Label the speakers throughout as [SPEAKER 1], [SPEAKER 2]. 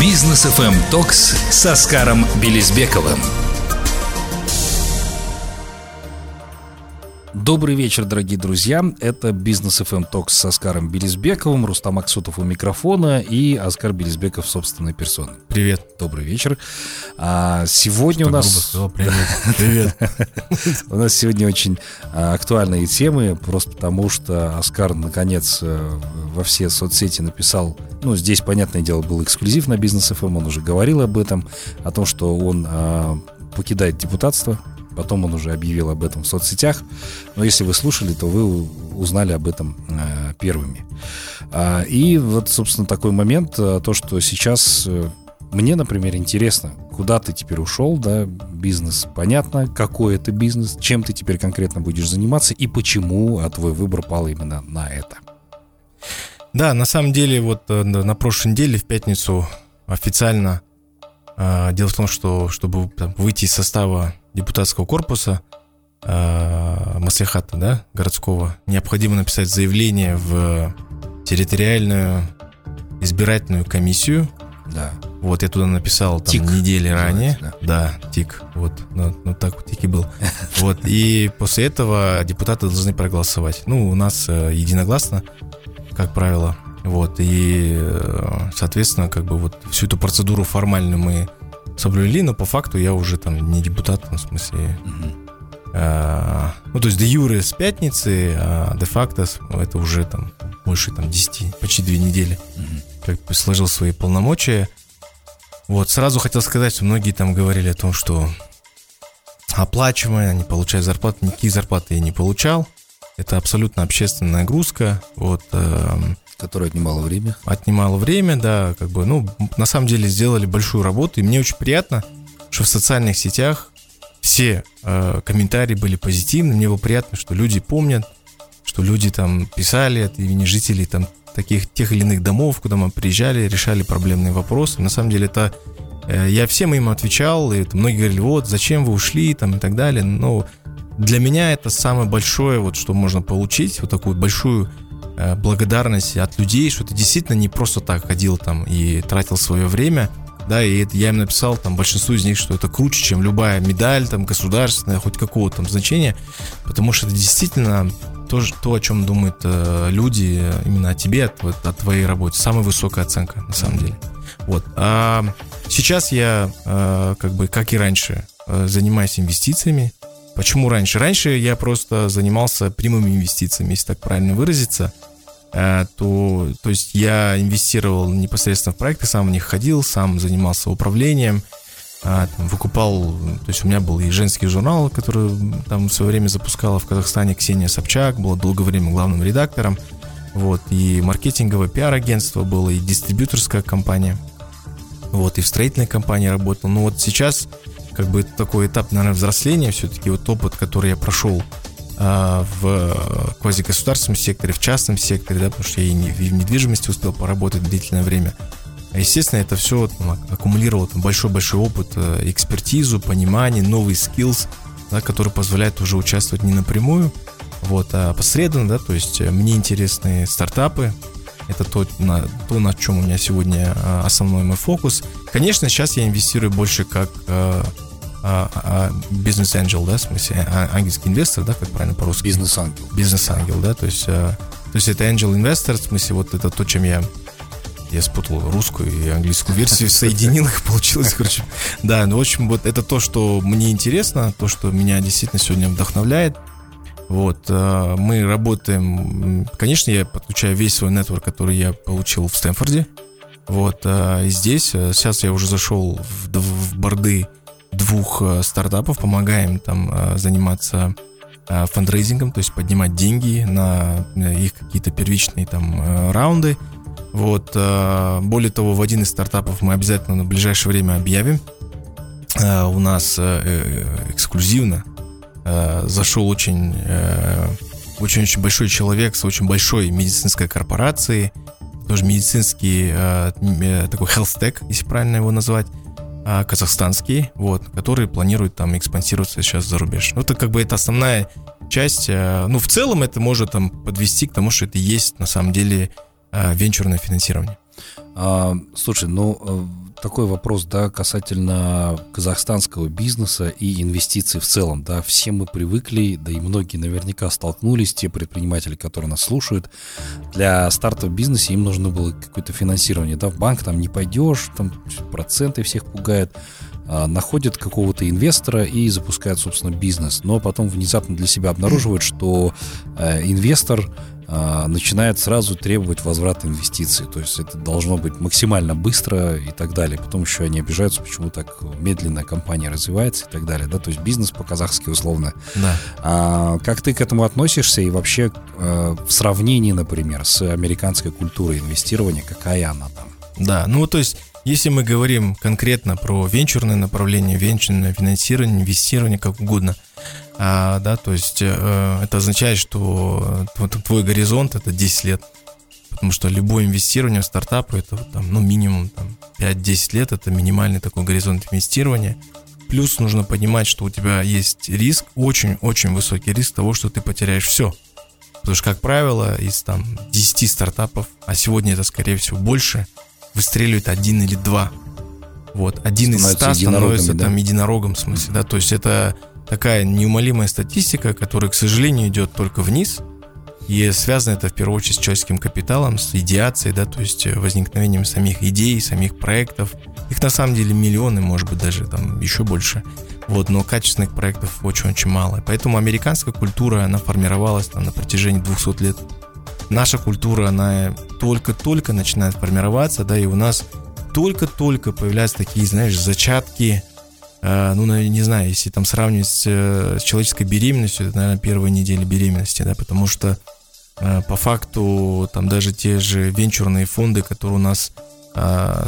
[SPEAKER 1] Бизнес FM Токс с Оскаром Белизбековым.
[SPEAKER 2] Добрый вечер, дорогие друзья. Это Бизнес FM Talks с Оскаром Белизбековым, Рустам Аксутов у микрофона и Оскар Белизбеков собственной персоной.
[SPEAKER 3] Привет.
[SPEAKER 2] Добрый вечер. А, сегодня
[SPEAKER 3] Что
[SPEAKER 2] у нас...
[SPEAKER 3] сказал, привет. Привет.
[SPEAKER 2] У нас сегодня очень а, актуальные темы, просто потому что Оскар, наконец, э, во все соцсети написал, ну, здесь, понятное дело, был эксклюзив на Бизнес FM, он уже говорил об этом, о том, что он а, покидает депутатство, Потом он уже объявил об этом в соцсетях. Но если вы слушали, то вы узнали об этом э, первыми. А, и вот, собственно, такой момент, э, то, что сейчас э, мне, например, интересно, куда ты теперь ушел, да, бизнес, понятно, какой это бизнес, чем ты теперь конкретно будешь заниматься и почему а твой выбор пал именно на это.
[SPEAKER 3] Да, на самом деле, вот на прошлой неделе, в пятницу, официально Дело в том, что чтобы там, выйти из состава депутатского корпуса э, Маслихата, да, городского, необходимо написать заявление в территориальную избирательную комиссию.
[SPEAKER 2] Да.
[SPEAKER 3] Вот я туда написал там
[SPEAKER 2] тик,
[SPEAKER 3] недели ранее. Да. да, тик. Вот, ну, ну так вот тик и был. Вот, и после этого депутаты должны проголосовать. Ну, у нас э, единогласно, как правило. Вот, и, э, соответственно, как бы вот всю эту процедуру формальную мы соблюли, но по факту я уже там не депутат, ну, в смысле... А, ну, то есть де юре с пятницы, а де факто это уже там больше там 10, почти две недели, как бы сложил свои полномочия. Вот, сразу хотел сказать, что многие там говорили о том, что оплачиваемая, не получаю зарплаты, никаких зарплаты я не получал. Это абсолютно общественная нагрузка. Вот, э,
[SPEAKER 2] Которое отнимало время.
[SPEAKER 3] Отнимало время, да, как бы, ну, на самом деле сделали большую работу, и мне очень приятно, что в социальных сетях все э, комментарии были позитивны, мне было приятно, что люди помнят, что люди там писали от имени жителей там таких тех или иных домов, куда мы приезжали, решали проблемные вопросы. На самом деле это э, я всем им отвечал, и это многие говорили, вот зачем вы ушли там и так далее. Но для меня это самое большое, вот что можно получить, вот такую большую благодарность от людей, что ты действительно не просто так ходил там и тратил свое время, да, и это я им написал там большинству из них, что это круче, чем любая медаль там государственная, хоть какого там значения, потому что это действительно то, то о чем думают э, люди именно о тебе, о, о твоей работе, самая высокая оценка на самом деле. Вот. А сейчас я, э, как бы, как и раньше, э, занимаюсь инвестициями. Почему раньше? Раньше я просто занимался прямыми инвестициями, если так правильно выразиться. Э, то, то есть я инвестировал непосредственно в проекты, сам в них ходил, сам занимался управлением, э, там, выкупал, то есть у меня был и женский журнал, который там в свое время запускала в Казахстане Ксения Собчак, была долгое время главным редактором, вот, и маркетинговое пиар-агентство было, и дистрибьюторская компания, вот, и в строительной компании работал, но вот сейчас как бы такой этап, наверное, взросления, все-таки вот опыт, который я прошел а, в квазигосударственном секторе, в частном секторе, да, потому что я и в недвижимости успел поработать длительное время. А, естественно, это все ну, аккумулировало большой-большой опыт, э, экспертизу, понимание, новый skills, да, который позволяет уже участвовать не напрямую, вот, а посредственно, да, то есть э, мне интересны стартапы, это то на, то, на чем у меня сегодня а, основной мой фокус. Конечно, сейчас я инвестирую больше как а, а, бизнес-ангел, да, в смысле, а, ангельский инвестор, да, как правильно по-русски?
[SPEAKER 2] Бизнес-ангел.
[SPEAKER 3] Бизнес-ангел, да, то есть, то есть это angel инвестор, в смысле, вот это то, чем я я спутал русскую и английскую версию, соединил их, получилось, короче. Да, ну, в общем, вот это то, что мне интересно, то, что меня действительно сегодня вдохновляет. Вот, мы работаем, конечно, я подключаю весь свой нетворк, который я получил в Стэнфорде. Вот, и здесь, сейчас я уже зашел в, в борды двух э, стартапов, помогаем там э, заниматься э, фандрейзингом, то есть поднимать деньги на их какие-то первичные там раунды. Вот, более того, в один из стартапов мы обязательно на ближайшее время объявим. У нас эксклюзивно зашел очень очень-очень большой человек с очень большой медицинской корпорацией, тоже медицинский такой tech, если правильно его назвать, казахстанский, вот, который планирует там экспансироваться сейчас за рубеж. Ну, это как бы это основная часть. А, ну, в целом это может там подвести к тому, что это есть на самом деле а, венчурное финансирование.
[SPEAKER 2] А, слушай, ну э, такой вопрос, да, касательно казахстанского бизнеса и инвестиций в целом, да, все мы привыкли, да и многие наверняка столкнулись, те предприниматели, которые нас слушают, для старта в бизнесе им нужно было какое-то финансирование, да, в банк там не пойдешь, там проценты всех пугают, а, находят какого-то инвестора и запускают, собственно, бизнес, но потом внезапно для себя обнаруживают, что э, инвестор а, начинает сразу требовать возврата инвестиций. То есть это должно быть максимально быстро и так далее. Потом еще они обижаются, почему так медленно компания развивается и так далее. Да? То есть бизнес по-казахски условно.
[SPEAKER 3] Да.
[SPEAKER 2] А, как ты к этому относишься и вообще а, в сравнении, например, с американской культурой инвестирования, какая она там?
[SPEAKER 3] Да, ну то есть если мы говорим конкретно про венчурное направление, венчурное финансирование, инвестирование, как угодно – а, да, то есть э, это означает, что твой горизонт это 10 лет. Потому что любое инвестирование в стартапы это там, ну, минимум там, 5-10 лет, это минимальный такой горизонт инвестирования. Плюс нужно понимать, что у тебя есть риск, очень-очень высокий риск того, что ты потеряешь все. Потому что, как правило, из там 10 стартапов, а сегодня это, скорее всего, больше, выстреливает один или два. Вот, один из ста становится да? там единорогом, в смысле, да, то есть это такая неумолимая статистика, которая, к сожалению, идет только вниз. И связано это в первую очередь с человеческим капиталом, с идеацией, да, то есть э, возникновением самих идей, самих проектов. Их на самом деле миллионы, может быть, даже там еще больше. Вот, но качественных проектов очень-очень мало. Поэтому американская культура, она формировалась там, на протяжении 200 лет. Наша культура, она только-только начинает формироваться, да, и у нас только-только появляются такие, знаешь, зачатки ну, не знаю, если там сравнивать с, э, человеческой беременностью, это, наверное, первая неделя беременности, да, потому что э, по факту там даже те же венчурные фонды, которые у нас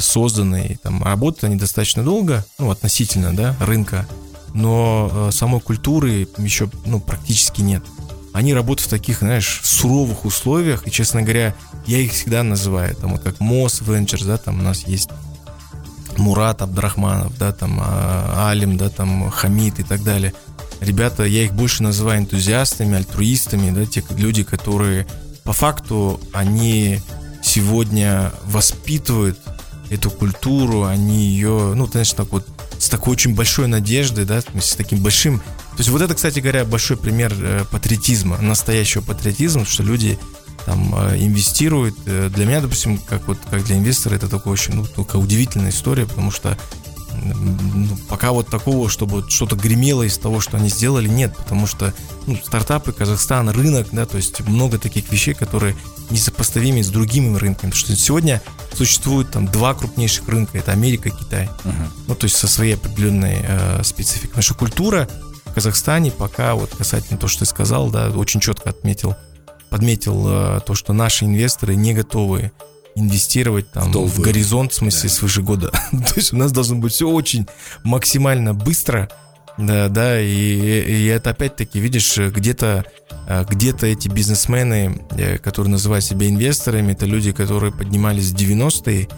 [SPEAKER 3] созданы, там работают они достаточно долго, ну, относительно, да, рынка, но самой культуры еще, ну, практически нет. Они работают в таких, знаешь, суровых условиях, и, честно говоря, я их всегда называю, там, вот как Moss Ventures, да, там у нас есть Мурат Абдрахманов, да, там а, Алим, да, там Хамид и так далее. Ребята, я их больше называю энтузиастами, альтруистами, да, те люди, которые по факту они сегодня воспитывают эту культуру, они ее, ну, конечно, так вот с такой очень большой надеждой, да, с таким большим. То есть вот это, кстати говоря, большой пример э, патриотизма, настоящего патриотизма, что люди там э, инвестирует. Э, для меня, допустим, как вот как для инвестора, это такое очень, ну, такая удивительная история, потому что ну, пока вот такого, чтобы что-то гремело из того, что они сделали, нет, потому что ну, стартапы, Казахстан, рынок, да, то есть много таких вещей, которые несопоставимы с другими рынками, потому что сегодня существует там два крупнейших рынка, это Америка и Китай, uh-huh. ну, то есть со своей определенной э, спецификой, что культура в Казахстане пока, вот касательно того, что ты сказал, да, очень четко отметил, подметил э, то, что наши инвесторы не готовы инвестировать там в, в горизонт, в смысле, да. свыше года. то есть у нас должно быть все очень максимально быстро, да, да, и, и это опять-таки, видишь, где-то э, где-то эти бизнесмены, э, которые называют себя инвесторами, это люди, которые поднимались в 90-е,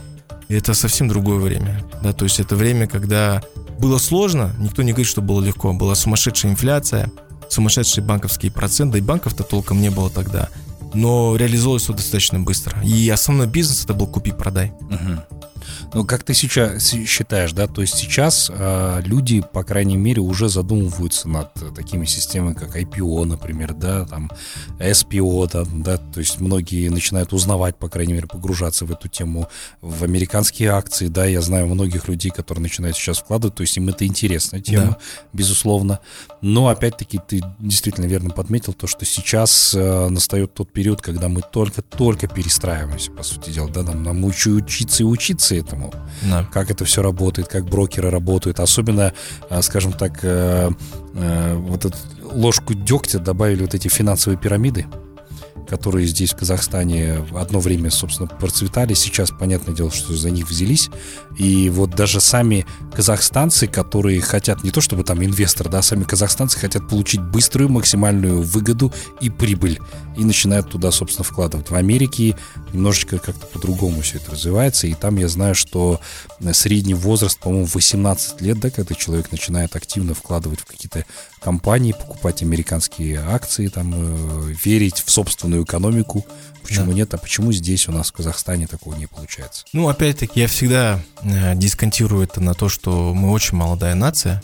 [SPEAKER 3] и это совсем другое время, да, то есть это время, когда было сложно, никто не говорит, что было легко, была сумасшедшая инфляция, сумасшедшие банковские проценты, и банков-то толком не было тогда. Но реализовалось все достаточно быстро. И основной бизнес это был купи-продай.
[SPEAKER 2] Угу. Ну, как ты сейчас считаешь, да, то есть сейчас э, люди, по крайней мере, уже задумываются над такими системами, как IPO, например, да, там, SPO, да, да, то есть многие начинают узнавать, по крайней мере, погружаться в эту тему, в американские акции, да, я знаю многих людей, которые начинают сейчас вкладывать, то есть им это интересная тема, да. безусловно, но, опять-таки, ты действительно верно подметил то, что сейчас э, настает тот период, когда мы только-только перестраиваемся, по сути дела, да, нам, нам учиться и учиться этому, да. как это все работает, как брокеры работают. Особенно, э, скажем так, э, э, вот эту ложку дегтя добавили вот эти финансовые пирамиды которые здесь, в Казахстане, одно время, собственно, процветали. Сейчас, понятное дело, что за них взялись. И вот даже сами казахстанцы, которые хотят не то чтобы там инвестор, да, сами казахстанцы хотят получить быструю максимальную выгоду и прибыль. И начинают туда, собственно, вкладывать. В Америке немножечко как-то по-другому все это развивается. И там я знаю, что средний возраст, по-моему, 18 лет, да, когда человек начинает активно вкладывать в какие-то компании, покупать американские акции, там, э, верить в собственную собственную экономику. Почему да. нет? А почему здесь у нас в Казахстане такого не получается?
[SPEAKER 3] Ну, опять-таки, я всегда э, дисконтирую это на то, что мы очень молодая нация.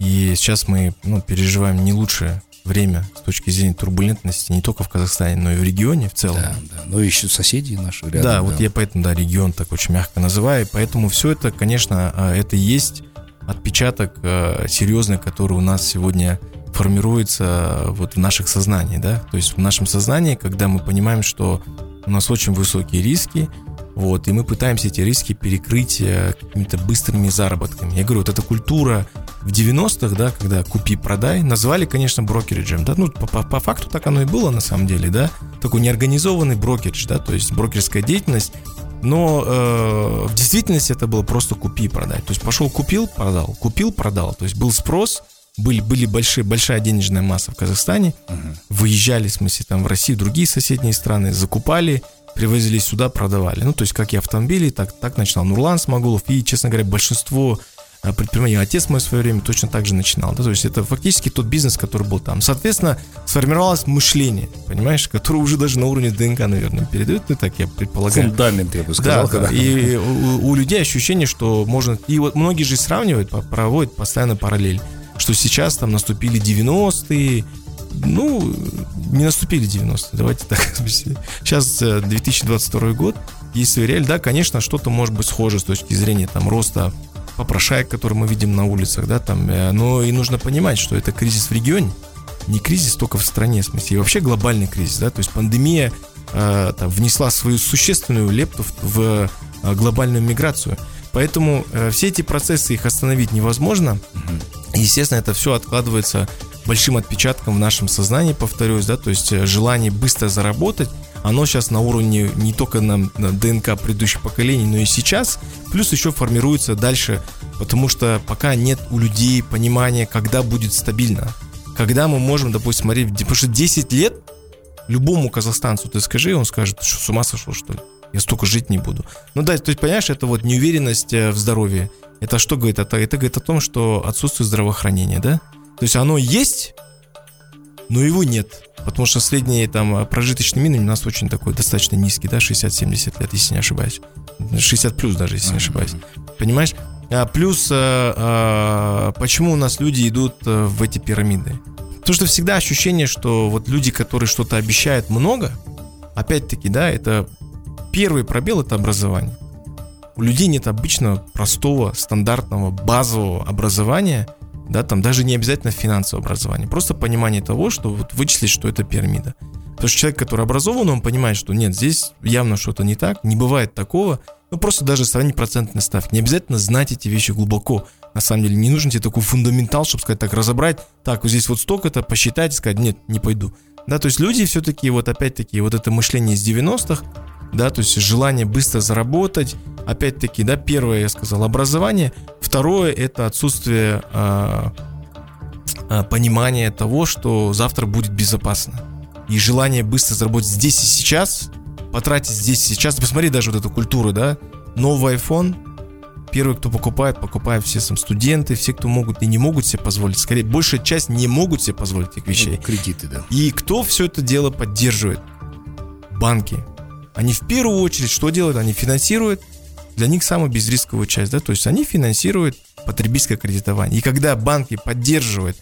[SPEAKER 3] И сейчас мы ну, переживаем не лучшее время с точки зрения турбулентности не только в Казахстане, но и в регионе в целом. Да,
[SPEAKER 2] да. Ну, еще соседи наши рядом.
[SPEAKER 3] Да, да, вот я поэтому, да, регион так очень мягко называю. Поэтому все это, конечно, а, это есть отпечаток а, серьезный, который у нас сегодня формируется вот в наших сознаниях, да. То есть в нашем сознании, когда мы понимаем, что у нас очень высокие риски, вот, и мы пытаемся эти риски перекрыть какими-то быстрыми заработками. Я говорю, вот эта культура в 90-х, да, когда купи-продай, назвали, конечно, брокериджем, да, ну, по, по, факту так оно и было на самом деле, да, такой неорганизованный брокеридж, да, то есть брокерская деятельность, но э, в действительности это было просто купи продай. То есть пошел, купил, продал, купил, продал. То есть был спрос, были, были большие, большая денежная масса в Казахстане, uh-huh. выезжали, в смысле, там в Россию, другие соседние страны, закупали, привозили сюда, продавали. Ну, то есть как и автомобили, так, так начинал Нурлан Смогулов. И, честно говоря, большинство а, предпринимателей. Отец мой в свое время точно так же начинал. Да? То есть это фактически тот бизнес, который был там. Соответственно, сформировалось мышление, понимаешь, которое уже даже на уровне ДНК, наверное, передают. Ну, так я предполагаю.
[SPEAKER 2] Фундамент, я бы сказал.
[SPEAKER 3] Да, да. И у, у людей ощущение, что можно... И вот многие же сравнивают, проводят постоянно параллель, что сейчас там наступили 90-е, ну, не наступили 90-е, давайте так. Сейчас 2022 э, год, есть реаль, да, конечно, что-то может быть схоже с точки зрения там роста попрошаек, которые мы видим на улицах, да, там, э, но и нужно понимать, что это кризис в регионе, не кризис только в стране, в смысле, и вообще глобальный кризис, да, то есть пандемия э, там, внесла свою существенную лепту в, в э, глобальную миграцию, поэтому э, все эти процессы их остановить невозможно, естественно, это все откладывается большим отпечатком в нашем сознании, повторюсь, да, то есть э, желание быстро заработать, оно сейчас на уровне не только на, на ДНК предыдущих поколений, но и сейчас, плюс еще формируется дальше, потому что пока нет у людей понимания, когда будет стабильно, когда мы можем, допустим, смотреть, потому что 10 лет любому казахстанцу ты скажи, он скажет, что с ума сошел, что ли? Я столько жить не буду. Ну да, то есть, понимаешь, это вот неуверенность э, в здоровье. Это что говорит? Это, это говорит о том, что отсутствует здравоохранения, да? То есть оно есть, но его нет. Потому что средний там прожиточный минимум у нас очень такой достаточно низкий, да, 60-70 лет, если не ошибаюсь. 60 плюс даже, если не ошибаюсь. Понимаешь? А плюс, а, а, почему у нас люди идут в эти пирамиды? Потому что всегда ощущение, что вот люди, которые что-то обещают много, опять-таки, да, это первый пробел, это образование. У людей нет обычно простого, стандартного, базового образования – да, там даже не обязательно финансовое образование, просто понимание того, что вот вычислить, что это пирамида. Потому что человек, который образован, он понимает, что нет, здесь явно что-то не так, не бывает такого, ну просто даже сравнить процентные ставки. Не обязательно знать эти вещи глубоко. На самом деле не нужен тебе такой фундаментал, чтобы сказать так, разобрать, так, вот здесь вот столько-то, посчитать сказать, нет, не пойду. Да, то есть люди все-таки, вот опять-таки, вот это мышление из 90-х, да, то есть желание быстро заработать. Опять-таки, да, первое, я сказал, образование. Второе, это отсутствие э, понимания того, что завтра будет безопасно. И желание быстро заработать здесь и сейчас, потратить здесь и сейчас. Посмотри даже вот эту культуру, да, новый iPhone, первый, кто покупает, покупают все сам студенты, все, кто могут и не могут себе позволить. Скорее, большая часть не могут себе позволить этих вещей. Ну,
[SPEAKER 2] кредиты, да.
[SPEAKER 3] И кто все это дело поддерживает? Банки. Они в первую очередь что делают? Они финансируют для них самую безрисковую часть, да, то есть они финансируют потребительское кредитование. И когда банки поддерживают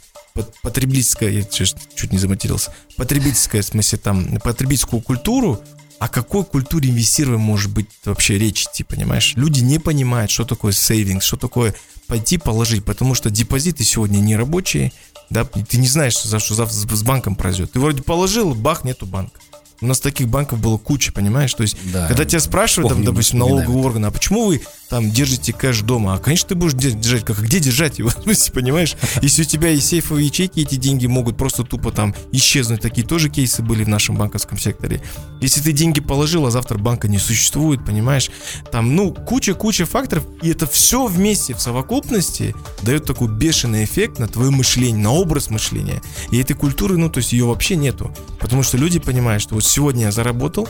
[SPEAKER 3] потребительское, я чуть, чуть не заматерился, потребительское, в смысле там, потребительскую культуру, о какой культуре инвестирования может быть вообще речь идти, понимаешь? Люди не понимают, что такое сейвинг, что такое пойти положить, потому что депозиты сегодня не рабочие, да, ты не знаешь, что завтра, завтра с банком произойдет. Ты вроде положил, бах, нету банка. У нас таких банков было куча, понимаешь? То есть, да, когда тебя спрашивают, там, допустим, налоговый орган, а почему вы там держите кэш дома? А, конечно, ты будешь держать. Как, где держать его? понимаешь? Если у тебя есть сейфовые ячейки, эти деньги могут просто тупо там исчезнуть. Такие тоже кейсы были в нашем банковском секторе. Если ты деньги положил, а завтра банка не существует, понимаешь? Там, ну, куча-куча факторов, и это все вместе в совокупности дает такой бешеный эффект на твое мышление, на образ мышления. И этой культуры, ну, то есть ее вообще нету. Потому что люди понимают, что вот сегодня я заработал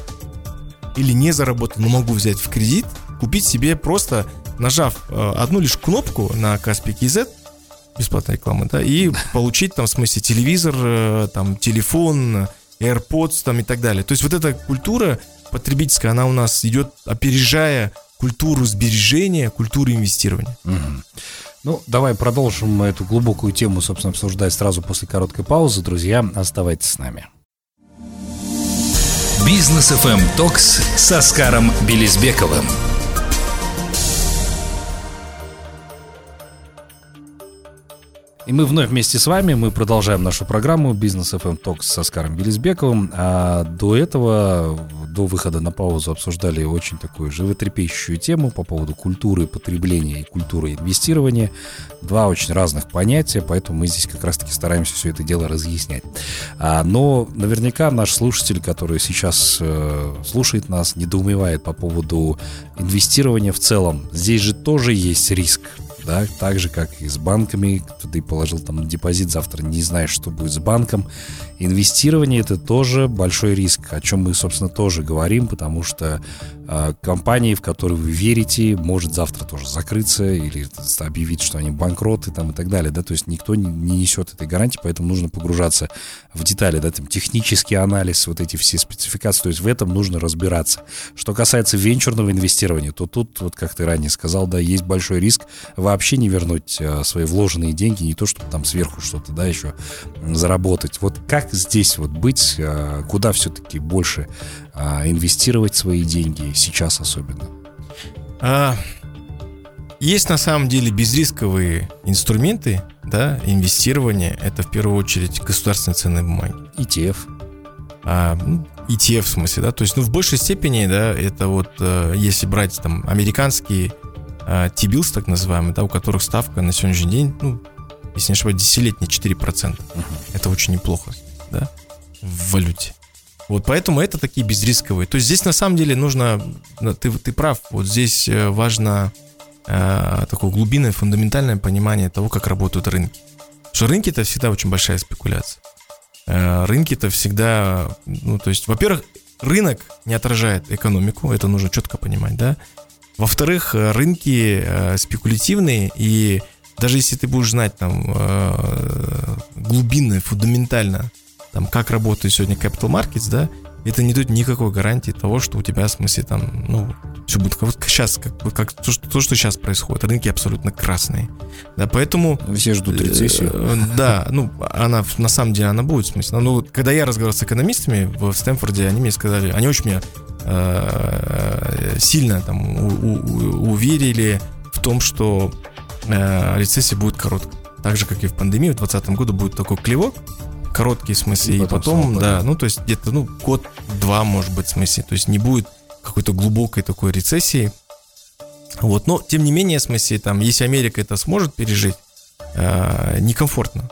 [SPEAKER 3] или не заработал, но могу взять в кредит, купить себе просто, нажав э, одну лишь кнопку на Каспи KZ, бесплатная реклама, да, и получить там, в смысле, телевизор, э, там, телефон, AirPods там и так далее. То есть вот эта культура потребительская, она у нас идет опережая культуру сбережения, культуру инвестирования.
[SPEAKER 2] Угу. Ну, давай продолжим эту глубокую тему, собственно, обсуждать сразу после короткой паузы. Друзья, оставайтесь с нами.
[SPEAKER 1] Бизнес FM Токс с Оскаром Белизбековым.
[SPEAKER 2] И мы вновь вместе с вами, мы продолжаем нашу программу «Бизнес FM Talks» с Оскаром Белизбековым. А до этого, до выхода на паузу, обсуждали очень такую животрепещущую тему по поводу культуры потребления и культуры инвестирования. Два очень разных понятия, поэтому мы здесь как раз-таки стараемся все это дело разъяснять. А, но наверняка наш слушатель, который сейчас э, слушает нас, недоумевает по поводу инвестирования в целом. Здесь же тоже есть риск да, так же, как и с банками, ты положил там депозит, завтра не знаешь, что будет с банком. Инвестирование это тоже большой риск, о чем мы, собственно, тоже говорим, потому что э, компании, в которые вы верите, может завтра тоже закрыться или объявить, что они банкроты там и так далее, да, то есть никто не, не несет этой гарантии, поэтому нужно погружаться в детали, да, там технический анализ, вот эти все спецификации, то есть в этом нужно разбираться. Что касается венчурного инвестирования, то тут, вот как ты ранее сказал, да, есть большой риск вообще не вернуть э, свои вложенные деньги, не то, чтобы там сверху что-то, да, еще заработать. Вот как здесь вот быть, а, куда все-таки больше а, инвестировать свои деньги, сейчас особенно?
[SPEAKER 3] А, есть на самом деле безрисковые инструменты, да, инвестирования. Это в первую очередь государственные ценные бумаги.
[SPEAKER 2] ETF.
[SPEAKER 3] А, ну, ETF в смысле, да, то есть, ну, в большей степени, да, это вот, э, если брать там американские э, T-bills, так называемые, да, у которых ставка на сегодняшний день, ну, если не ошибаюсь, десятилетний 4%. Uh-huh. Это очень неплохо да, в валюте. Вот поэтому это такие безрисковые. То есть здесь на самом деле нужно, ты, ты прав, вот здесь э, важно э, такое глубинное, фундаментальное понимание того, как работают рынки. Потому что рынки это всегда очень большая спекуляция. Э, рынки это всегда, ну то есть, во-первых, рынок не отражает экономику, это нужно четко понимать, да. Во-вторых, э, рынки э, спекулятивные и даже если ты будешь знать там э, глубинно, фундаментально там, как работает сегодня Capital Markets, да, это не дает никакой гарантии того, что у тебя, в смысле, там, ну, все будет как вот сейчас, как, как то, что, то, что сейчас происходит. Рынки абсолютно красные. Да, поэтому...
[SPEAKER 2] Все ждут э, рецессию.
[SPEAKER 3] Э, да, ну, она, на самом деле, она будет, в смысле. Ну, когда я разговаривал с экономистами в Стэнфорде, они мне сказали, они очень меня э, сильно там у, у, уверили в том, что э, рецессия будет короткой. Так же, как и в пандемии, в 2020 году будет такой клевок, короткий в смысле, и, и потом, потом да, ну, то есть где-то, ну, год-два, может быть, в смысле, то есть не будет какой-то глубокой такой рецессии. Вот, но, тем не менее, в смысле, там, если Америка это сможет пережить, э, некомфортно,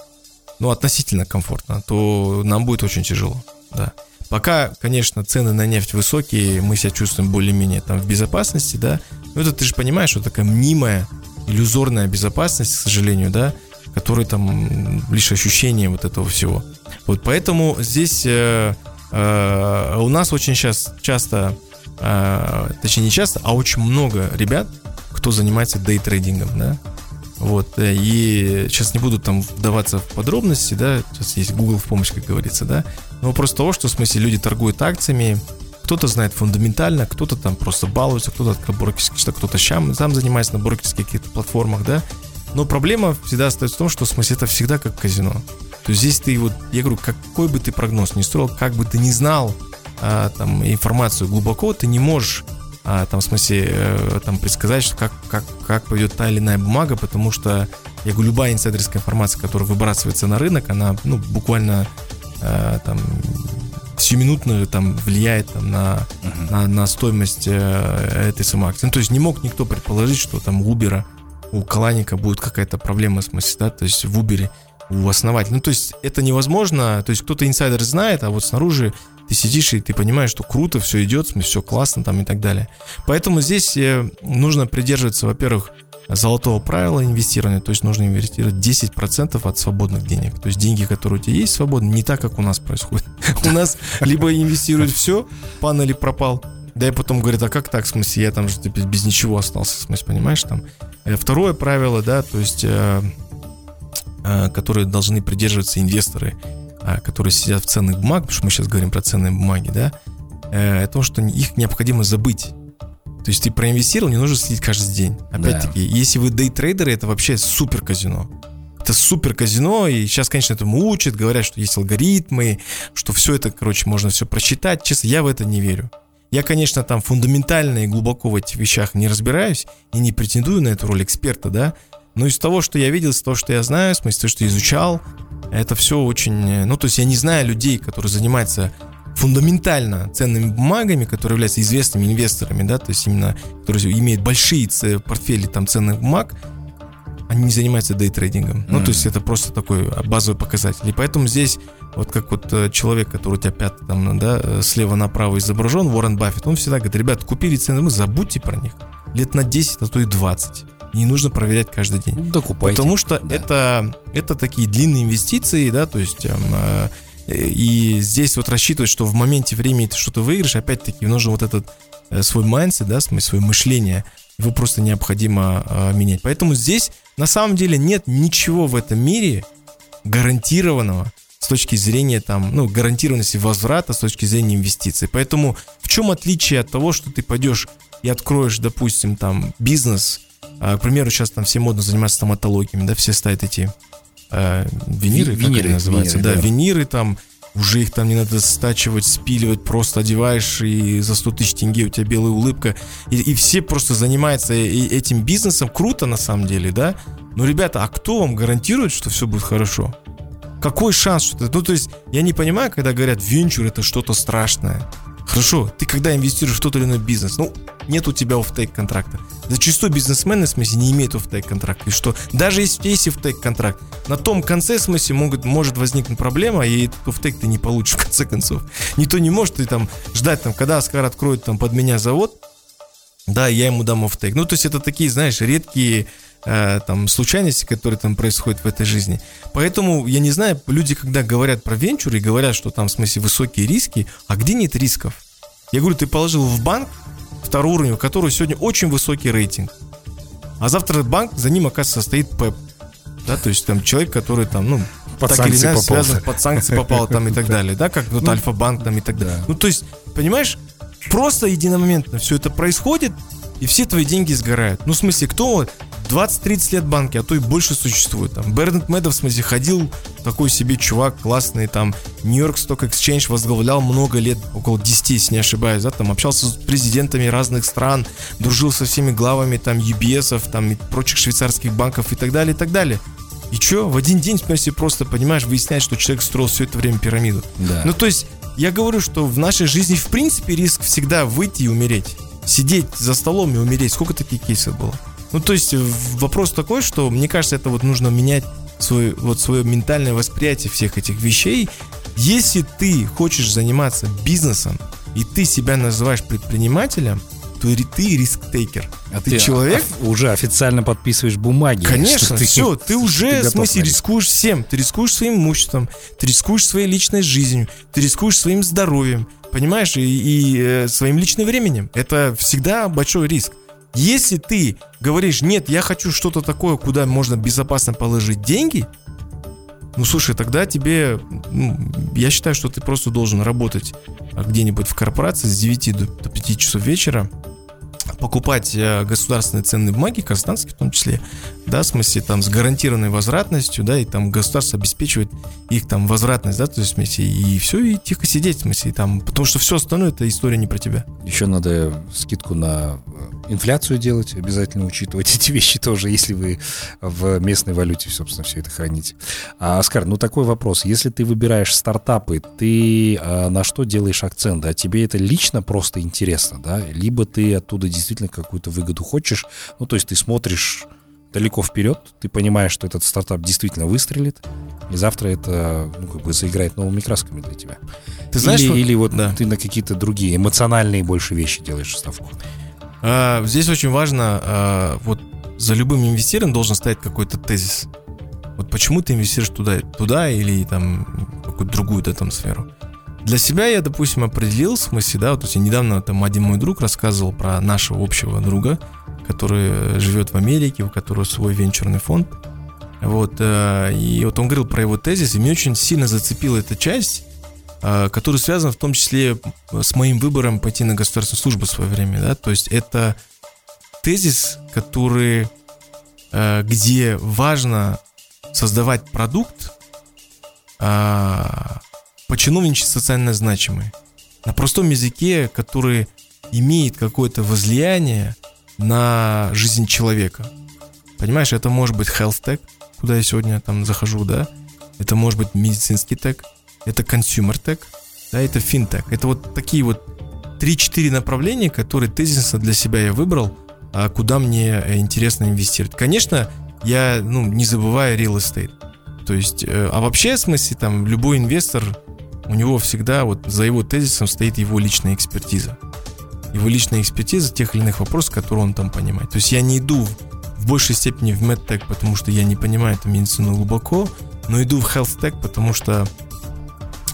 [SPEAKER 3] ну, относительно комфортно, то нам будет очень тяжело, да. Пока, конечно, цены на нефть высокие, мы себя чувствуем более-менее там в безопасности, да, но это ты же понимаешь, что такая мнимая, иллюзорная безопасность, к сожалению, да, который там лишь ощущение вот этого всего. Вот поэтому здесь э, э, у нас очень сейчас часто, э, точнее не часто, а очень много ребят, кто занимается дейтрейдингом, да. Вот, э, и сейчас не буду там вдаваться в подробности, да, сейчас есть Google в помощь, как говорится, да, но вопрос того, что в смысле люди торгуют акциями, кто-то знает фундаментально, кто-то там просто балуется, кто-то открыл брокерский счет, кто-то сам, сам занимается на брокерских каких-то платформах, да, но проблема всегда остается в том, что в смысле это всегда как казино. То есть здесь ты вот, я говорю, какой бы ты прогноз не строил, как бы ты не знал а, там информацию глубоко, ты не можешь а, там в смысле э, там предсказать, что как, как, как пойдет та или иная бумага, потому что я говорю, любая инсайдерская информация, которая выбрасывается на рынок, она ну, буквально э, там сиюминутно там влияет там, на, uh-huh. на, на стоимость э, этой самой акции. Ну, то есть не мог никто предположить, что там у Uber у Каланика будет какая-то проблема, в смысле, да, то есть в Uber у основателя. Ну, то есть это невозможно, то есть кто-то инсайдер знает, а вот снаружи ты сидишь и ты понимаешь, что круто, все идет, все классно там и так далее. Поэтому здесь э, нужно придерживаться, во-первых, золотого правила инвестирования, то есть нужно инвестировать 10% от свободных денег. То есть деньги, которые у тебя есть свободные, не так, как у нас происходит. У нас либо инвестируют все, пан или пропал, да и потом говорит, а как так, в смысле, я там же без ничего остался, в смысле, понимаешь, там. Э, второе правило, да, то есть, э, э, которые должны придерживаться инвесторы, которые сидят в ценных бумагах, потому что мы сейчас говорим про ценные бумаги, да, э, о том, что их необходимо забыть. То есть ты проинвестировал, не нужно следить каждый день. Опять-таки, да. если вы дейтрейдеры, это вообще супер казино. Это супер казино, и сейчас, конечно, этому учат, говорят, что есть алгоритмы, что все это, короче, можно все прочитать. Честно, я в это не верю. Я, конечно, там фундаментально и глубоко в этих вещах не разбираюсь и не претендую на эту роль эксперта, да, но из того, что я видел, из того, что я знаю, в смысле, то, что изучал, это все очень... Ну, то есть я не знаю людей, которые занимаются фундаментально ценными бумагами, которые являются известными инвесторами, да, то есть именно, которые имеют большие портфели там ценных бумаг, они не занимаются дейтрейдингом. Mm-hmm. Ну, то есть это просто такой базовый показатель. И поэтому здесь, вот как вот э, человек, который у тебя пятый там, да, э, слева направо изображен, Уоррен Баффет, он всегда говорит, ребят, купили цены, мы забудьте про них. Лет на 10, а то и 20 не нужно проверять каждый день. Ну, докупайте. Потому что да. это, это такие длинные инвестиции, да, то есть эм, э, и здесь вот рассчитывать, что в моменте времени ты что-то выиграешь, опять-таки нужно вот этот э, свой mindset, да, свое мышление, его просто необходимо э, менять. Поэтому здесь на самом деле нет ничего в этом мире гарантированного с точки зрения там, ну, гарантированности возврата, с точки зрения инвестиций. Поэтому в чем отличие от того, что ты пойдешь и откроешь, допустим, там бизнес, а, к примеру, сейчас там все модно заниматься стоматологиями, да, все ставят эти э, виниры,
[SPEAKER 2] виниры, как они
[SPEAKER 3] называются, виниры, да, да, виниры там, уже их там не надо стачивать, спиливать, просто одеваешь, и за 100 тысяч тенге у тебя белая улыбка. И, и все просто занимаются этим бизнесом. Круто на самом деле, да? Но, ребята, а кто вам гарантирует, что все будет хорошо? Какой шанс, что это? Ну, то есть, я не понимаю, когда говорят, венчур это что-то страшное. Хорошо, ты когда инвестируешь в тот или иной бизнес, ну, нет у тебя офтейк контракта. Зачастую бизнесмены, в смысле, не имеют офтейк контракта. И что даже если есть офтейк контракт, на том конце, в смысле, могут, может возникнуть проблема, и этот офтейк ты не получишь в конце концов. Никто не может ты там ждать, там, когда Аскар откроет там под меня завод, да, я ему дам офтейк. Ну, то есть это такие, знаешь, редкие э, там случайности, которые там происходят в этой жизни. Поэтому, я не знаю, люди, когда говорят про венчуры и говорят, что там, в смысле, высокие риски, а где нет рисков? Я говорю, ты положил в банк второй уровень, у которого сегодня очень высокий рейтинг. А завтра банк, за ним, оказывается, стоит ПЭП. Да, то есть там человек, который там, ну, под так или иначе связан, под санкции попал там и так далее, да, как вот ну, Альфа-банк там и так далее. Да. Ну, то есть, понимаешь, просто единомоментно все это происходит, и все твои деньги сгорают. Ну, в смысле, кто 20-30 лет банки, а то и больше существует. Там Бернет Медов, в смысле, ходил такой себе чувак классный, там Нью-Йорк Stock Exchange возглавлял много лет, около 10, если не ошибаюсь, да, там общался с президентами разных стран, дружил со всеми главами там UBS, там и прочих швейцарских банков и так далее, и так далее. И что, в один день, в смысле, просто, понимаешь, выясняешь, что человек строил все это время пирамиду. Да. Ну, то есть, я говорю, что в нашей жизни, в принципе, риск всегда выйти и умереть. Сидеть за столом и умереть. Сколько таких кейсов было? Ну, то есть вопрос такой, что мне кажется, это вот нужно менять свой, вот свое ментальное восприятие всех этих вещей. Если ты хочешь заниматься бизнесом, и ты себя называешь предпринимателем, то ты риск-тейкер.
[SPEAKER 2] А ты, ты человек уже официально подписываешь бумаги.
[SPEAKER 3] Конечно, ты, все, ты уже, ты в смысле, рискуешь всем. Ты рискуешь своим имуществом, ты рискуешь своей личной жизнью, ты рискуешь своим здоровьем, понимаешь, и, и э, своим личным временем. Это всегда большой риск. Если ты говоришь, нет, я хочу что-то такое, куда можно безопасно положить деньги, ну слушай, тогда тебе, ну, я считаю, что ты просто должен работать где-нибудь в корпорации с 9 до, до 5 часов вечера, покупать э, государственные ценные бумаги, казахстанские в том числе, да, в смысле там с гарантированной возвратностью, да, и там государство обеспечивает их там возвратность, да, то есть в смысле, и все, и тихо сидеть, в смысле, там, потому что все остальное это история не про тебя.
[SPEAKER 2] Еще надо скидку на инфляцию делать, обязательно учитывать эти вещи тоже, если вы в местной валюте, собственно, все это храните. А, Оскар, ну такой вопрос, если ты выбираешь стартапы, ты а, на что делаешь акцент, а тебе это лично просто интересно, да, либо ты оттуда действительно какую-то выгоду хочешь, ну то есть ты смотришь далеко вперед, ты понимаешь, что этот стартап действительно выстрелит, и завтра это ну, как бы заиграет новыми красками для тебя. Ты знаешь, или, что... или вот да. ты на какие-то другие эмоциональные больше вещи делаешь ставку.
[SPEAKER 3] А, здесь очень важно, а, вот за любым инвестированием должен стоять какой-то тезис. Вот почему ты инвестируешь туда, туда или там какую-то другую да, там сферу. Для себя я, допустим, определил в смысле, да, вот, то есть недавно там один мой друг рассказывал про нашего общего друга, который живет в Америке, у которого свой венчурный фонд. Вот, э, и вот он говорил про его тезис, и мне очень сильно зацепила эта часть, э, которая связана в том числе с моим выбором пойти на государственную службу в свое время, да, то есть это тезис, который, э, где важно создавать продукт, починовничий социально значимый, на простом языке, который имеет какое-то возлияние на жизнь человека. Понимаешь, это может быть health tech, куда я сегодня там захожу, да, это может быть медицинский тег, это consumer tech, да, это fintech. Это вот такие вот 3-4 направления, которые тезисно для себя я выбрал, а куда мне э, интересно инвестировать. Конечно, я, ну, не забываю real estate. То есть, э, а вообще, в смысле, там, любой инвестор, у него всегда вот за его тезисом стоит его личная экспертиза. Его личная экспертиза тех или иных вопросов, которые он там понимает. То есть я не иду в большей степени в медтек, потому что я не понимаю эту медицину глубоко, но иду в tech, потому что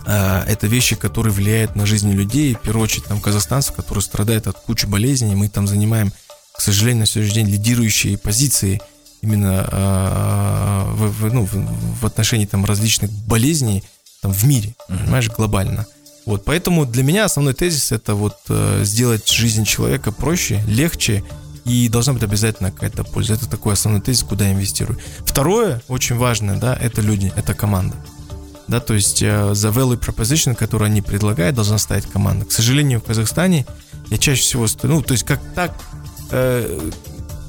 [SPEAKER 3] это вещи, которые влияют на жизни людей, в первую очередь там казахстанцев, которые страдают от кучи болезней, мы там занимаем, к сожалению, на сегодняшний день лидирующие позиции именно э, в, в, ну, в, в отношении там различных болезней там, в мире, mm-hmm. понимаешь, глобально. Вот, поэтому для меня основной тезис это вот э, сделать жизнь человека проще, легче и должна быть обязательно какая-то польза. Это такой основной тезис, куда я инвестирую. Второе, очень важное, да, это люди, это команда. Да, то есть э, за value proposition, который они предлагают, должна стоять команда. К сожалению, в Казахстане я чаще всего, ну, то есть как так, э,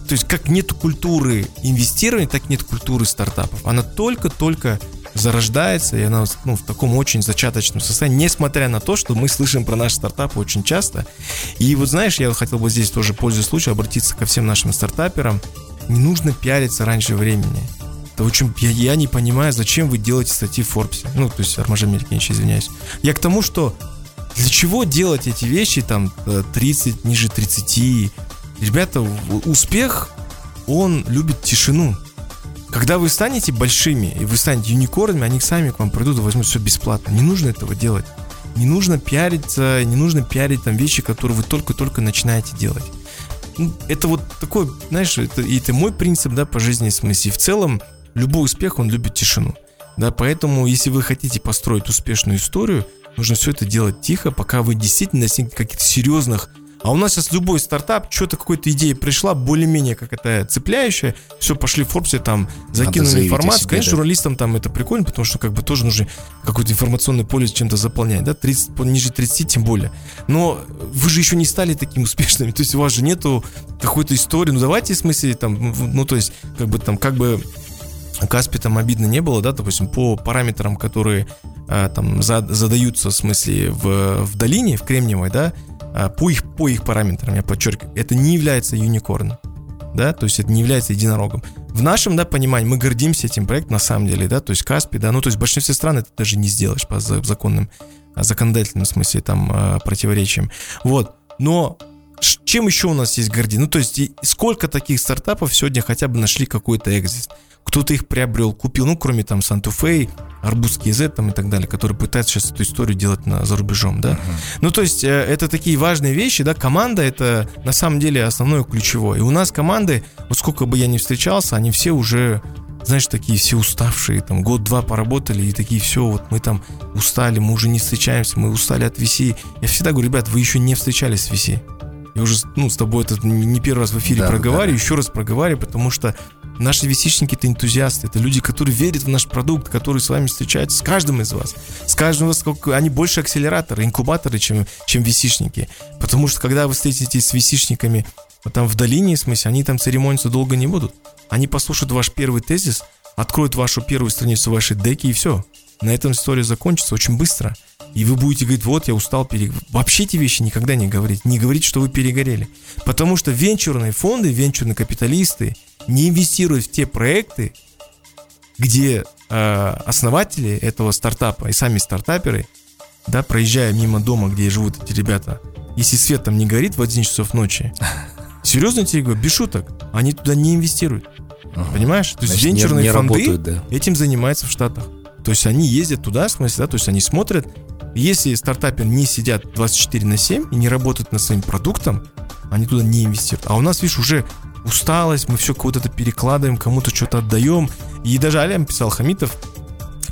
[SPEAKER 3] то есть как нет культуры инвестирования, так нет культуры стартапов. Она только-только зарождается, и она ну, в таком очень зачаточном состоянии, несмотря на то, что мы слышим про наши стартапы очень часто. И вот знаешь, я хотел бы здесь тоже, пользуясь случаем, обратиться ко всем нашим стартаперам. Не нужно пиариться раньше времени. Это очень, я, я не понимаю, зачем вы делаете статьи в Forbes. Ну, то есть, Армажа Меркинич, извиняюсь. Я к тому, что для чего делать эти вещи, там, 30, э, ниже 30? Ребята, успех, он любит тишину. Когда вы станете большими, и вы станете юникорнами, они сами к вам придут и возьмут все бесплатно. Не нужно этого делать. Не нужно пиариться, не нужно пиарить там вещи, которые вы только-только начинаете делать. Ну, это вот такой, знаешь, это, и это мой принцип, да, по жизни, в смысле. В целом, любой успех, он любит тишину. Да, поэтому, если вы хотите построить успешную историю, нужно все это делать тихо, пока вы действительно достигнете каких-то серьезных а у нас сейчас любой стартап, что-то какой-то идея пришла, более-менее какая-то цепляющая, все, пошли в Форбсе, там, закинули информацию. Себе, Конечно, да. журналистам там это прикольно, потому что как бы тоже нужно какое-то информационное поле чем-то заполнять, да, 30, ниже 30 тем более. Но вы же еще не стали такими успешными, то есть у вас же нету какой-то истории, ну давайте, в смысле, там, ну то есть, как бы там, как бы Каспи там обидно не было, да, допустим, по параметрам, которые а, там за, задаются, в смысле, в, в долине, в Кремниевой, да, а, по их, по их параметрам, я подчеркиваю, это не является юникорном. Да, то есть это не является единорогом. В нашем, да, понимании мы гордимся этим проектом на самом деле, да, то есть Каспи, да, ну, то есть в большинстве стран это даже не сделаешь по законным, а, законодательным смысле там противоречиям. Вот, но чем еще у нас есть горди? Ну, то есть, сколько таких стартапов сегодня хотя бы нашли какой-то экзит? Кто-то их приобрел, купил, ну, кроме там Сантуфей, Арбузский Z там и так далее, которые пытаются сейчас эту историю делать на, за рубежом, да. Uh-huh. Ну, то есть, э, это такие важные вещи, да, команда это на самом деле основное ключевое. И у нас команды, вот сколько бы я ни встречался, они все уже знаешь, такие все уставшие, там, год-два поработали, и такие, все, вот мы там устали, мы уже не встречаемся, мы устали от VC. Я всегда говорю, ребят, вы еще не встречались с VC. Я уже, ну, с тобой это не первый раз в эфире да, проговариваю, да. еще раз проговариваю, потому что Наши висичники это энтузиасты, это люди, которые верят в наш продукт, которые с вами встречаются, с каждым из вас. С каждым из вас, они больше акселераторы, инкубаторы, чем, чем висичники. Потому что когда вы встретитесь с висичниками там в долине, в смысле, они там церемониться долго не будут. Они послушают ваш первый тезис, откроют вашу первую страницу вашей деки и все. На этом история закончится очень быстро. И вы будете говорить, вот я устал перегореть. Вообще эти вещи никогда не говорить. Не говорить, что вы перегорели. Потому что венчурные фонды, венчурные капиталисты не инвестируют в те проекты, где э, основатели этого стартапа и сами стартаперы, да, проезжая мимо дома, где живут эти ребята, если свет там не горит в 11 часов ночи, серьезно тебе говорю, без шуток, они туда не инвестируют. Ага. Понимаешь? То есть Значит, венчурные не, не фонды работают, да. этим занимаются в Штатах. То есть они ездят туда, в смысле, да, то есть они смотрят, если стартапер не сидят 24 на 7 и не работают над своим продуктом, они туда не инвестируют. А у нас, видишь, уже усталость, мы все куда-то перекладываем, кому-то что-то отдаем. И даже Алям писал Хамитов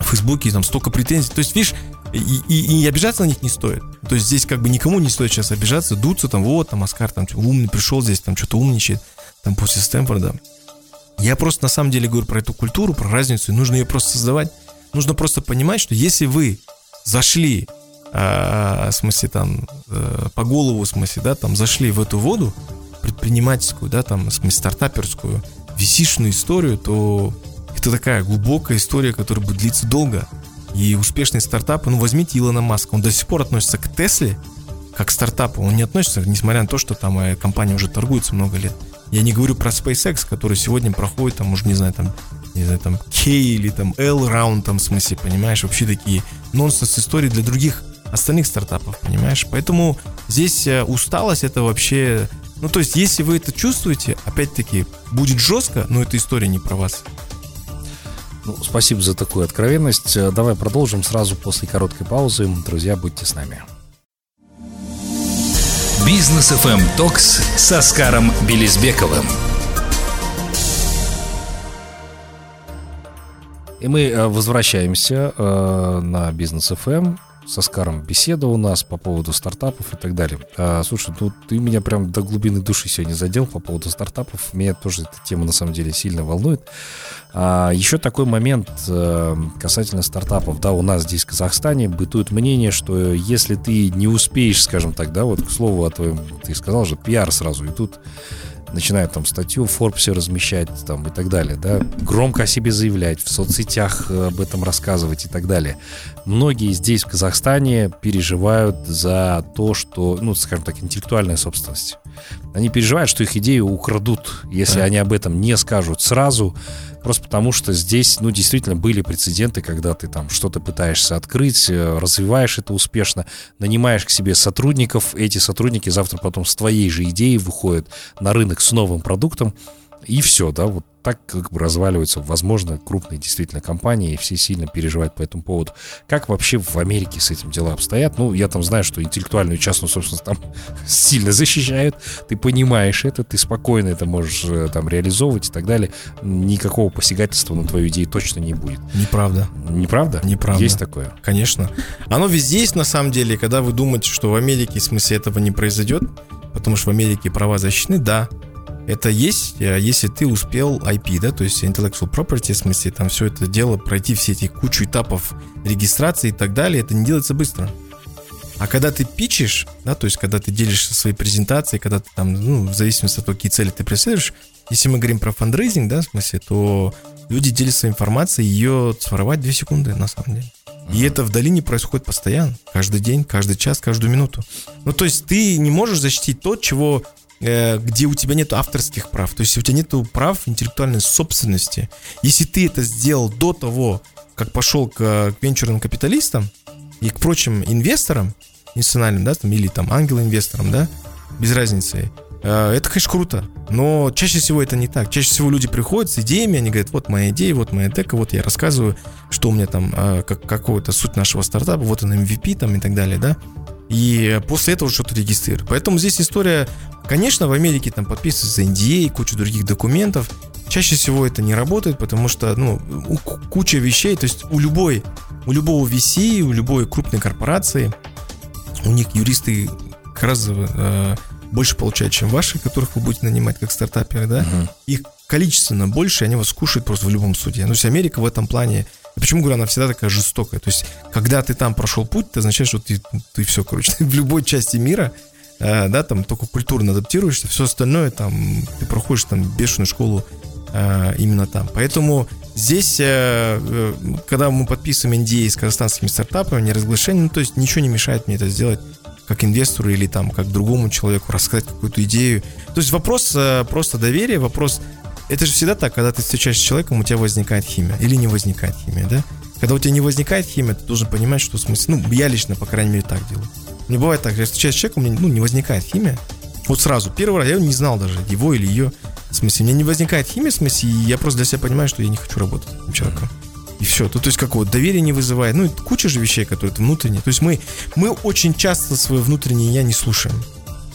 [SPEAKER 3] в Фейсбуке, там столько претензий. То есть, видишь, и, и, и обижаться на них не стоит. То есть здесь как бы никому не стоит сейчас обижаться, дуться, там, вот, там, Оскар, там, умный пришел здесь, там, что-то умничает, там, после Стэнфорда. Я просто на самом деле говорю про эту культуру, про разницу, и нужно ее просто создавать. Нужно просто понимать, что если вы зашли, э, в смысле, там, э, по голову, в смысле, да, там, зашли в эту воду, предпринимательскую, да, там, в смысле, стартаперскую, висишную историю, то это такая глубокая история, которая будет длиться долго. И успешные стартапы, ну, возьмите Илона Маска, он до сих пор относится к Тесле, как стартапу. Он не относится, несмотря на то, что там э, компания уже торгуется много лет. Я не говорю про SpaceX, который сегодня проходит, там, уже, не знаю, там, не знаю, там, K или там L раунд, там, в смысле, понимаешь, вообще такие нонсенс истории для других остальных стартапов, понимаешь? Поэтому здесь э, усталость это вообще... Ну, то есть, если вы это чувствуете, опять-таки, будет жестко, но эта история не про вас.
[SPEAKER 2] Ну, спасибо за такую откровенность. Э, давай продолжим сразу после короткой паузы. Друзья, будьте с нами.
[SPEAKER 1] Бизнес FM Токс с Оскаром Белизбековым.
[SPEAKER 2] И мы э, возвращаемся э, на Бизнес FM с Оскаром беседа у нас по поводу стартапов и так далее. А, слушай, ну ты меня прям до глубины души сегодня задел по поводу стартапов. Меня тоже эта тема на самом деле сильно волнует. А, еще такой момент а, касательно стартапов. Да, у нас здесь в Казахстане бытует мнение, что если ты не успеешь, скажем так, да, вот к слову о твоем, ты сказал же, пиар сразу, и тут начинают там статью в Forbes размещать там и так далее, да, громко о себе заявлять, в соцсетях э, об этом рассказывать и так далее. Многие здесь, в Казахстане, переживают за то, что, ну, скажем так, интеллектуальная собственность. Они переживают, что их идею украдут, если да. они об этом не скажут сразу, Просто потому что здесь, ну, действительно были прецеденты, когда ты там что-то пытаешься открыть, э, развиваешь это успешно, нанимаешь к себе сотрудников, эти сотрудники завтра потом с твоей же идеей выходят на рынок с новым продуктом, и все, да, вот так как бы разваливаются, возможно, крупные действительно компании, и все сильно переживают по этому поводу. Как вообще в Америке с этим дела обстоят? Ну, я там знаю, что интеллектуальную частную собственность там сильно защищают, ты понимаешь это, ты спокойно это можешь э, там реализовывать и так далее. Никакого посягательства на твою идею точно не будет.
[SPEAKER 3] Неправда.
[SPEAKER 2] Неправда?
[SPEAKER 3] Неправда.
[SPEAKER 2] Есть такое?
[SPEAKER 3] Конечно. Оно везде есть на самом деле, когда вы думаете, что в Америке в смысле этого не произойдет, потому что в Америке права защищены, да, это есть, э, если ты успел IP, да, то есть intellectual property, в смысле, там все это дело, пройти все эти кучу этапов регистрации и так далее, это не делается быстро. А когда ты пичешь, да, то есть когда ты делишься своей презентацией, когда ты там, ну, в зависимости от того, какие цели ты преследуешь, если мы говорим про фандрейзинг, да, в смысле, то люди делятся информацией, ее своровать 2 секунды, на самом деле. И это в долине происходит постоянно, каждый день, каждый час, каждую минуту. Ну, то есть ты не можешь защитить то, чего где у тебя нет авторских прав, то есть у тебя нет прав интеллектуальной собственности. Если ты это сделал до того, как пошел к, к венчурным капиталистам и к прочим инвесторам, институциональным, да, там, или там ангел-инвесторам, да, без разницы, э, это, конечно, круто, но чаще всего это не так. Чаще всего люди приходят с идеями, они говорят, вот моя идея, вот моя дека, вот я рассказываю, что у меня там, э, как, какого-то суть нашего стартапа, вот он MVP там и так далее, да. И после этого что-то регистрируют. Поэтому здесь история Конечно, в Америке там подписывается NDA и куча других документов. Чаще всего это не работает, потому что, ну, куча вещей, то есть у любой, у любого VC, у любой крупной корпорации, у них юристы гораздо э, больше получают, чем ваши, которых вы будете нанимать как стартаперы, да? Uh-huh. Их количественно больше, они вас кушают просто в любом суде. Ну, то есть Америка в этом плане, почему говорю, она всегда такая жестокая. То есть, когда ты там прошел путь, это означает, что ты, ты все, короче, в любой части мира Э, да, там только культурно адаптируешься, все остальное там ты проходишь там бешеную школу э, именно там. Поэтому здесь, э, когда мы подписываем NDA с казахстанскими стартапами, не разглашение, ну то есть ничего не мешает мне это сделать как инвестору или там как другому человеку рассказать какую-то идею. То есть вопрос просто доверия, вопрос это же всегда так, когда ты встречаешься с человеком, у тебя возникает химия или не возникает химия, да? Когда у тебя не возникает химия, ты должен понимать, что в смысле, ну, я лично, по крайней мере, так делаю. Не бывает так, я встречаюсь с человеком, у меня ну, не возникает химия. Вот сразу, первый раз я не знал даже, его или ее. В смысле, у меня не возникает химия, в смысле, и я просто для себя понимаю, что я не хочу работать с человеком. И все. То, то есть какого доверия не вызывает. Ну, куча же вещей, которые внутренние. То есть мы, мы очень часто свое внутреннее я не слушаем.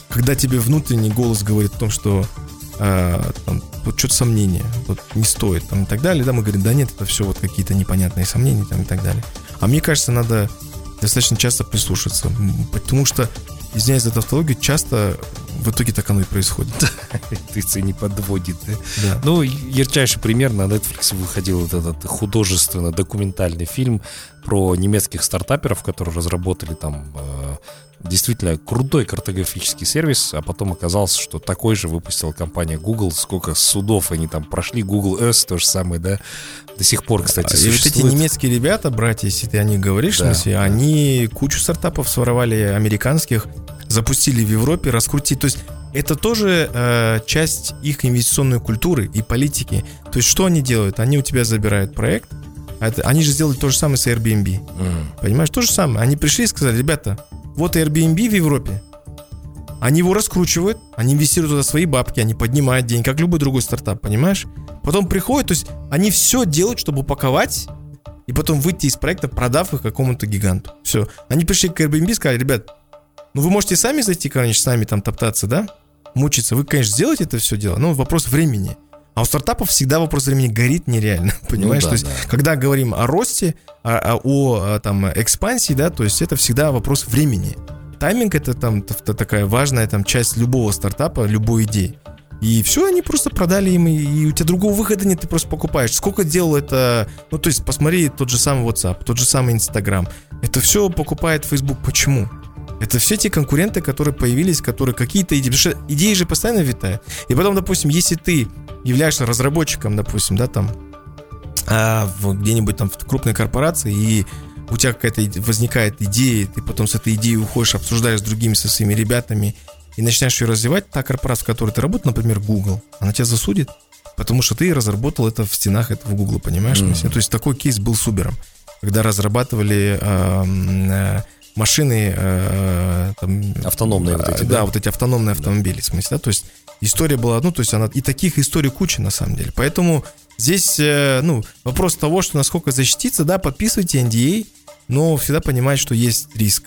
[SPEAKER 3] Когда тебе внутренний голос говорит о том, что э, там, что-то сомнения, вот не стоит там и так далее, да, мы говорим, да нет, это все вот какие-то непонятные сомнения там и так далее. А мне кажется, надо достаточно часто прислушаться, потому что, извиняюсь за тавтологию, часто в итоге так оно и происходит.
[SPEAKER 2] Интуиция не подводит, да?
[SPEAKER 3] Да.
[SPEAKER 2] Ну, ярчайший пример, на Netflix выходил вот этот художественно-документальный фильм про немецких стартаперов, которые разработали там э, действительно крутой картографический сервис, а потом оказалось, что такой же выпустила компания Google. Сколько судов они там прошли, Google Earth то же самое, да, до сих пор, кстати,
[SPEAKER 3] И вот эти немецкие ребята, братья, если ты о них говоришь,
[SPEAKER 2] Да,
[SPEAKER 3] в смысле,
[SPEAKER 2] да.
[SPEAKER 3] они кучу стартапов своровали американских, запустили в Европе, раскрутить. То есть это тоже э, часть их инвестиционной культуры и политики. То есть что они делают? Они у тебя забирают проект, а это- они же сделали то же самое с Airbnb.
[SPEAKER 2] М.
[SPEAKER 3] Понимаешь, то же самое. Они пришли и сказали, ребята, вот Airbnb в Европе. Они его раскручивают, они инвестируют туда свои бабки, они поднимают деньги, как любой другой стартап, понимаешь? Потом приходят, то есть они все делают, чтобы упаковать и потом выйти из проекта, продав их какому-то гиганту. Все. Они пришли к Airbnb и сказали, ребят, ну вы можете сами зайти, конечно, сами там топтаться, да? Мучиться. Вы, конечно, сделаете это все дело, но вопрос времени. А у стартапов всегда вопрос времени горит нереально, понимаешь?
[SPEAKER 2] да,
[SPEAKER 3] то есть,
[SPEAKER 2] да.
[SPEAKER 3] когда говорим о росте, о, о- о, а, там экспансии, да, то есть это всегда вопрос времени. Тайминг это там такая важная там часть любого стартапа, любой идеи. И все, они просто продали им, и, и у тебя другого выхода нет, ты просто покупаешь. Сколько делал это, ну то есть посмотри тот же самый WhatsApp, тот же самый Instagram. Это все покупает Facebook. Почему? Это все те конкуренты, которые появились, которые какие-то идеи, потому что идеи же постоянно витают. И потом, допустим, если ты являешься разработчиком, допустим, да, там, а, где-нибудь там в крупной корпорации, и у тебя какая-то возникает идея, ты потом с этой идеей уходишь, обсуждаешь с другими, со своими ребятами, и начинаешь ее развивать, та корпорация, в которой ты работаешь, например, Google, она тебя засудит, потому что ты разработал это в стенах этого Google, понимаешь?
[SPEAKER 2] Мгм.
[SPEAKER 3] То есть такой кейс был субером, когда разрабатывали э, машины э, там,
[SPEAKER 2] Автономные вот эти,
[SPEAKER 3] да,
[SPEAKER 2] да?
[SPEAKER 3] вот эти автономные автомобили, в смысле, да, то есть история была, ну, то есть она, и таких историй куча, на самом деле, поэтому здесь, э, ну, вопрос того, что насколько защититься, да, подписывайте NDA, но всегда понимать, что есть риск.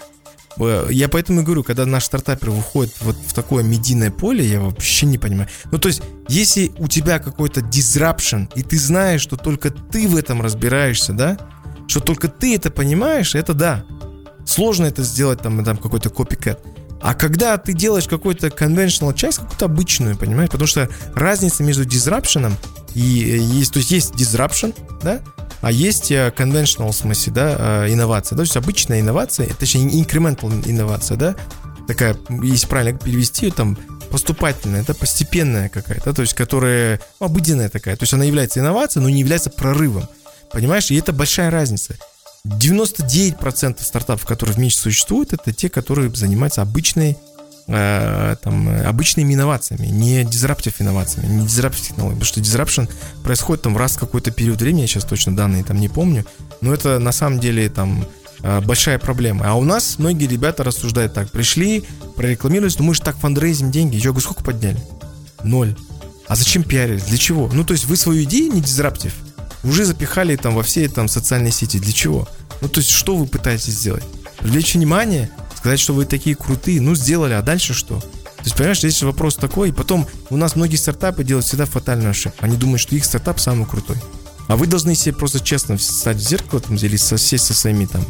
[SPEAKER 3] Э, Я поэтому и говорю, когда наш стартапер выходит вот в такое медийное поле, я вообще не понимаю. Ну, то есть, если у тебя какой-то disruption, и ты знаешь, что только ты в этом разбираешься, да, что только ты это понимаешь, это да. Сложно это сделать, там, там какой-то копикэт. А когда ты делаешь какой-то conventional часть, какую-то обычную, понимаешь? Потому что разница между disruption и э, есть, то есть есть disruption, да, а есть э, conventional в смысле, да, э, инновация. Да? То есть обычная инновация, точнее incremental инновация, да, такая, если правильно перевести, там поступательная, это постепенная какая-то, то есть которая обыденная такая. То есть она является инновацией, но не является прорывом. Понимаешь? И это большая разница. 99% стартапов, которые в мире существуют, это те, которые занимаются обычной, э, там, обычными инновациями, не дизраптив инновациями, не дизраптив технологиями. Потому что дизрапшн происходит там раз в какой-то период времени, я сейчас точно данные там не помню, но это на самом деле там э, большая проблема. А у нас многие ребята рассуждают так, пришли, прорекламировались, ну мы же так фандрейзим деньги, я говорю, сколько подняли? Ноль. А зачем пиарились? Для чего? Ну, то есть вы свою идею не дизраптив, уже запихали там во все там социальные сети. Для чего? Ну, то есть что вы пытаетесь сделать? Привлечь внимание, сказать, что вы такие крутые, ну, сделали, а дальше что? То есть, понимаешь, здесь вопрос такой, и потом у нас многие стартапы делают всегда фатальную ошибку. Они думают, что их стартап самый крутой. А вы должны себе просто честно встать в зеркало, там, или сесть со своими там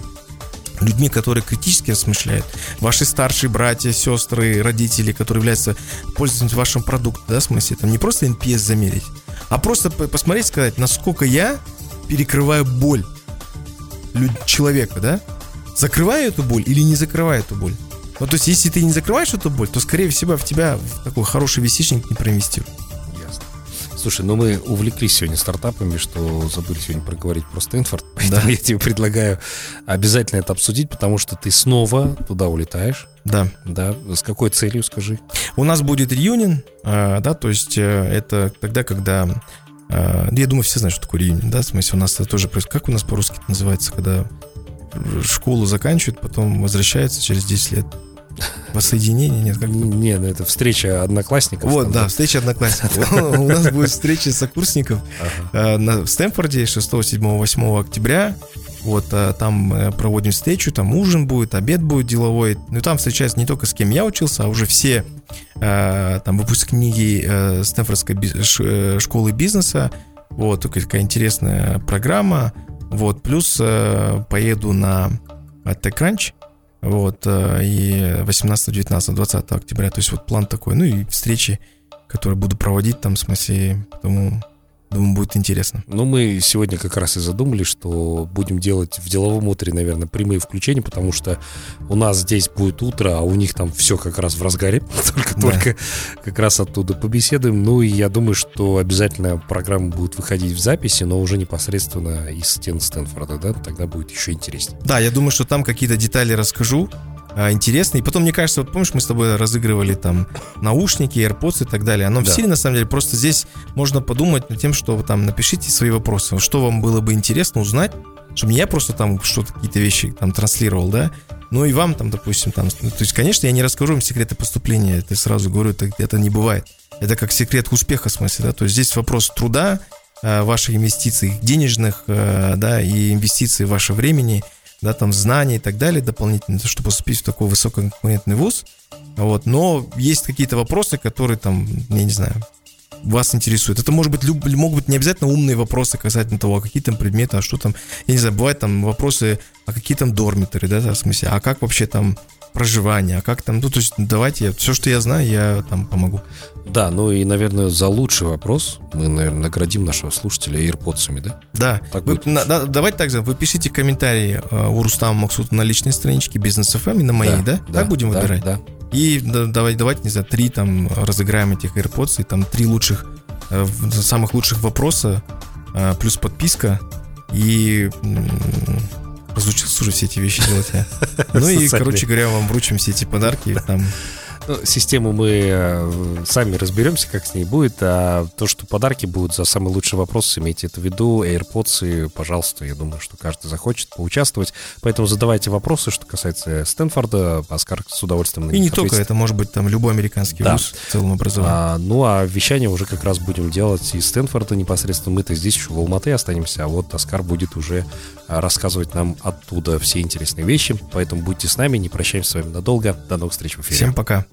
[SPEAKER 3] людьми, которые критически размышляют, ваши старшие братья, сестры, родители, которые являются пользователями вашим продуктом, да, в смысле, там не просто NPS замерить, а просто по- посмотреть, сказать, насколько я перекрываю боль человека, да, закрываю эту боль или не закрываю эту боль. Ну, то есть, если ты не закрываешь эту боль, то, скорее всего, в тебя такой хороший висичник не проинвестируют.
[SPEAKER 2] Слушай, ну мы увлеклись сегодня стартапами, что забыли сегодня проговорить про Стэнфорд, поэтому я тебе предлагаю обязательно это обсудить, потому что ты снова туда улетаешь,
[SPEAKER 3] Да.
[SPEAKER 2] да, с какой целью, скажи?
[SPEAKER 3] У нас будет реюнин, а, да, то есть э, это тогда, когда... а, я думаю, все знают, что такое реюнин, да, в смысле у нас это тоже происходит. Как у нас по-русски это называется, когда школу заканчивают, потом возвращаются через 10 лет? Воссоединение? Нет, как
[SPEAKER 2] Не, ну это встреча одноклассников.
[SPEAKER 3] Вот,
[SPEAKER 2] там,
[SPEAKER 3] да, встреча одноклассников. У нас будет встреча сокурсников э, в Стэнфорде 6, 7, 8 октября. Вот а, там э, проводим встречу, там ужин будет, обед будет деловой. Ну, там встречаются не только с кем я учился, а уже все там выпускники Стэнфордской школы бизнеса. Вот, такая интересная программа. Вот, плюс поеду на TechCrunch, вот, и 18, 19, 20 октября. То есть вот план такой. Ну и встречи, которые буду проводить там, в смысле, потому Думаю, будет интересно.
[SPEAKER 2] Ну, мы сегодня как раз и задумали, что будем делать в деловом утре, наверное, прямые включения, потому что у нас здесь будет утро, а у них там все как раз в разгаре. Только-только да. как раз оттуда побеседуем. Ну, и я думаю, что обязательно программа будет выходить в записи, но уже непосредственно из стен Стэнфорда, да? Тогда будет еще интереснее.
[SPEAKER 3] Да, я думаю, что там какие-то детали расскажу а, интересно. И потом, мне кажется, вот помнишь, мы с тобой разыгрывали там наушники, AirPods и так далее. Оно да. в стиле, на самом деле, просто здесь можно подумать над тем, что вы там напишите свои вопросы, что вам было бы интересно узнать, чтобы я просто там что-то, какие-то вещи там транслировал, да, ну и вам там, допустим, там, ну, то есть, конечно, я не расскажу вам секреты поступления, это сразу говорю, это, это не бывает. Это как секрет успеха, в смысле, да, то есть здесь вопрос труда, а, ваших инвестиций денежных, а, да, и инвестиций ваше времени – да, там знания и так далее дополнительно, чтобы поступить в такой высококонкурентный вуз. Вот, но есть какие-то вопросы, которые там, я не знаю, вас интересуют. Это может быть, люб, могут быть не обязательно умные вопросы касательно того, а какие там предметы, а что там, я не знаю, бывают там вопросы, а какие там дормиторы, да, в смысле, а как вообще там проживания, а как там, ну, то есть давайте, я, все, что я знаю, я там помогу.
[SPEAKER 2] Да, ну и, наверное, за лучший вопрос мы, наверное, наградим нашего слушателя AirPods, да?
[SPEAKER 3] Да. Так вы, на, да давайте так, вы пишите комментарии э, у Рустама Максута на личной страничке Бизнес FM и на моей, да? да? Так будем да, выбирать? Да. И да, давайте, давайте, не знаю, три там разыграем этих AirPods, и там три лучших, э, самых лучших вопроса, э, плюс подписка, и разучился уже все эти вещи делать. Ну и, короче говоря, вам вручим все эти подарки. Там
[SPEAKER 2] ну, систему мы э, сами разберемся, как с ней будет. А то, что подарки будут за самый лучший вопрос, имейте это в виду. AirPods, и, пожалуйста, я думаю, что каждый захочет поучаствовать. Поэтому задавайте вопросы, что касается Стэнфорда. Оскар с удовольствием
[SPEAKER 3] на И не только, это может быть там любой американский да. вуз в целом образовании.
[SPEAKER 2] А, ну, а вещание уже как раз будем делать из Стэнфорда непосредственно. Мы-то здесь еще в Алматы останемся, а вот Оскар будет уже а, рассказывать нам оттуда все интересные вещи. Поэтому будьте с нами, не прощаемся с вами надолго. До новых встреч в эфире.
[SPEAKER 3] Всем пока.